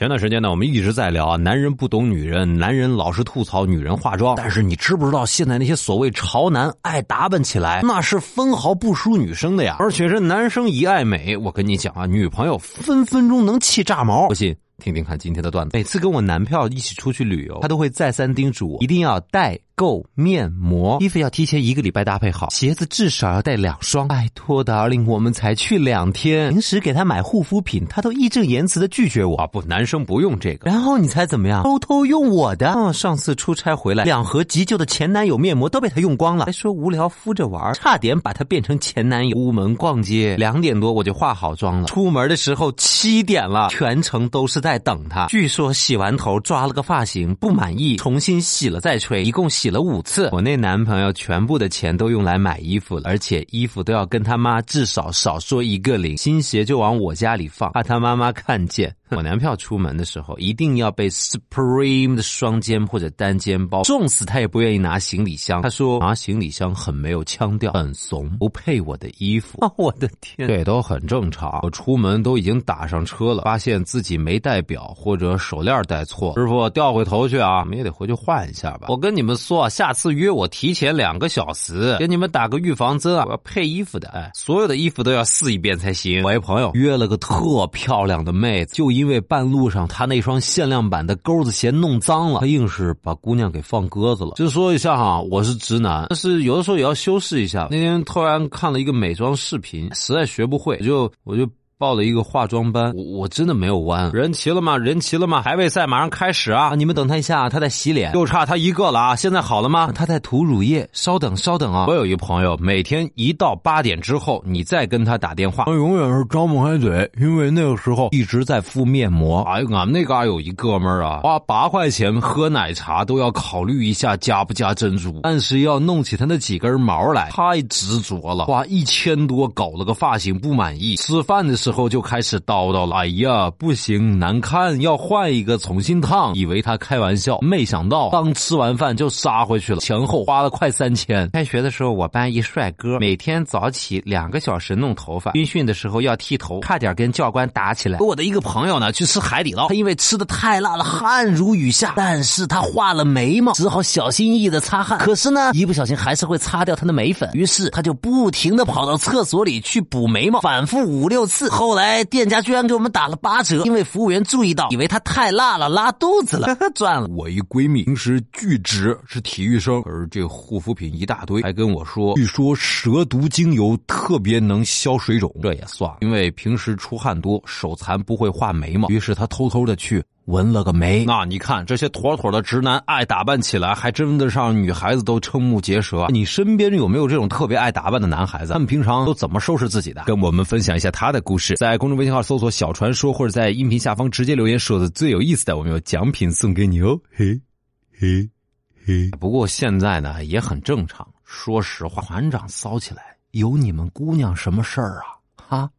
前段时间呢，我们一直在聊啊，男人不懂女人，男人老是吐槽女人化妆。但是你知不知道，现在那些所谓潮男爱打扮起来，那是分毫不输女生的呀。而且这男生一爱美，我跟你讲啊，女朋友分分钟能气炸毛。不信，听听看今天的段子。每次跟我男票一起出去旅游，他都会再三叮嘱我，一定要带。购面膜，衣服要提前一个礼拜搭配好，鞋子至少要带两双。拜托，darling，我们才去两天，平时给他买护肤品，他都义正言辞的拒绝我。啊，不，男生不用这个。然后你猜怎么样？偷偷用我的。嗯，上次出差回来，两盒急救的前男友面膜都被他用光了，还说无聊敷着玩，差点把他变成前男友。出门逛街，两点多我就化好妆了。出门的时候七点了，全程都是在等他。据说洗完头抓了个发型，不满意，重新洗了再吹，一共洗。了五次，我那男朋友全部的钱都用来买衣服了，而且衣服都要跟他妈至少少说一个零，新鞋就往我家里放，怕他妈妈看见。我男票出门的时候一定要背 Supreme 的双肩或者单肩包，重死他也不愿意拿行李箱。他说拿行李箱很没有腔调，很怂，不配我的衣服。我的天，这都很正常。我出门都已经打上车了，发现自己没带表或者手链带错，师傅掉回头去啊，我们也得回去换一下吧。我跟你们说，下次约我提前两个小时，给你们打个预防针啊。我要配衣服的，哎，所有的衣服都要试一遍才行。我一朋友约了个特漂亮的妹子，就一。因为半路上他那双限量版的钩子鞋弄脏了，他硬是把姑娘给放鸽子了。就说一下哈，我是直男，但是有的时候也要修饰一下。那天突然看了一个美妆视频，实在学不会，就我就。报了一个化妆班，我我真的没有弯。人齐了吗？人齐了吗？排位赛马上开始啊！你们等他一下，他在洗脸，就差他一个了啊！现在好了吗？他在涂乳液，稍等稍等啊！我有一朋友，每天一到八点之后，你再跟他打电话，他永远是张不开嘴，因为那个时候一直在敷面膜。哎，俺们那嘎有一哥们儿啊，花八块钱喝奶茶都要考虑一下加不加珍珠，但是要弄起他那几根毛来，太执着了。花一千多搞了个发型不满意，吃饭的时候。之后就开始叨叨了，哎呀，不行，难看，要换一个，重新烫。以为他开玩笑，没想到刚吃完饭就杀回去了，前后花了快三千。开学的时候，我班一帅哥每天早起两个小时弄头发，军训的时候要剃头，差点跟教官打起来。我的一个朋友呢，去吃海底捞，他因为吃的太辣了，汗如雨下，但是他画了眉毛，只好小心翼翼的擦汗。可是呢，一不小心还是会擦掉他的眉粉，于是他就不停的跑到厕所里去补眉毛，反复五六次。后来店家居然给我们打了八折，因为服务员注意到，以为他太辣了拉肚子了，赚了。我一闺蜜平时巨直，是体育生，而这护肤品一大堆，还跟我说，据说蛇毒精油特别能消水肿，这也算了。因为平时出汗多，手残不会画眉毛，于是她偷偷的去。纹了个眉，那你看这些妥妥的直男爱打扮起来，还真的让女孩子都瞠目结舌。你身边有没有这种特别爱打扮的男孩子？他们平常都怎么收拾自己的？跟我们分享一下他的故事。在公众微信号搜索“小传说”，或者在音频下方直接留言说的最有意思的，我们有奖品送给你哦。嘿，嘿，嘿。不过现在呢也很正常。说实话，团长骚起来有你们姑娘什么事儿啊？哈。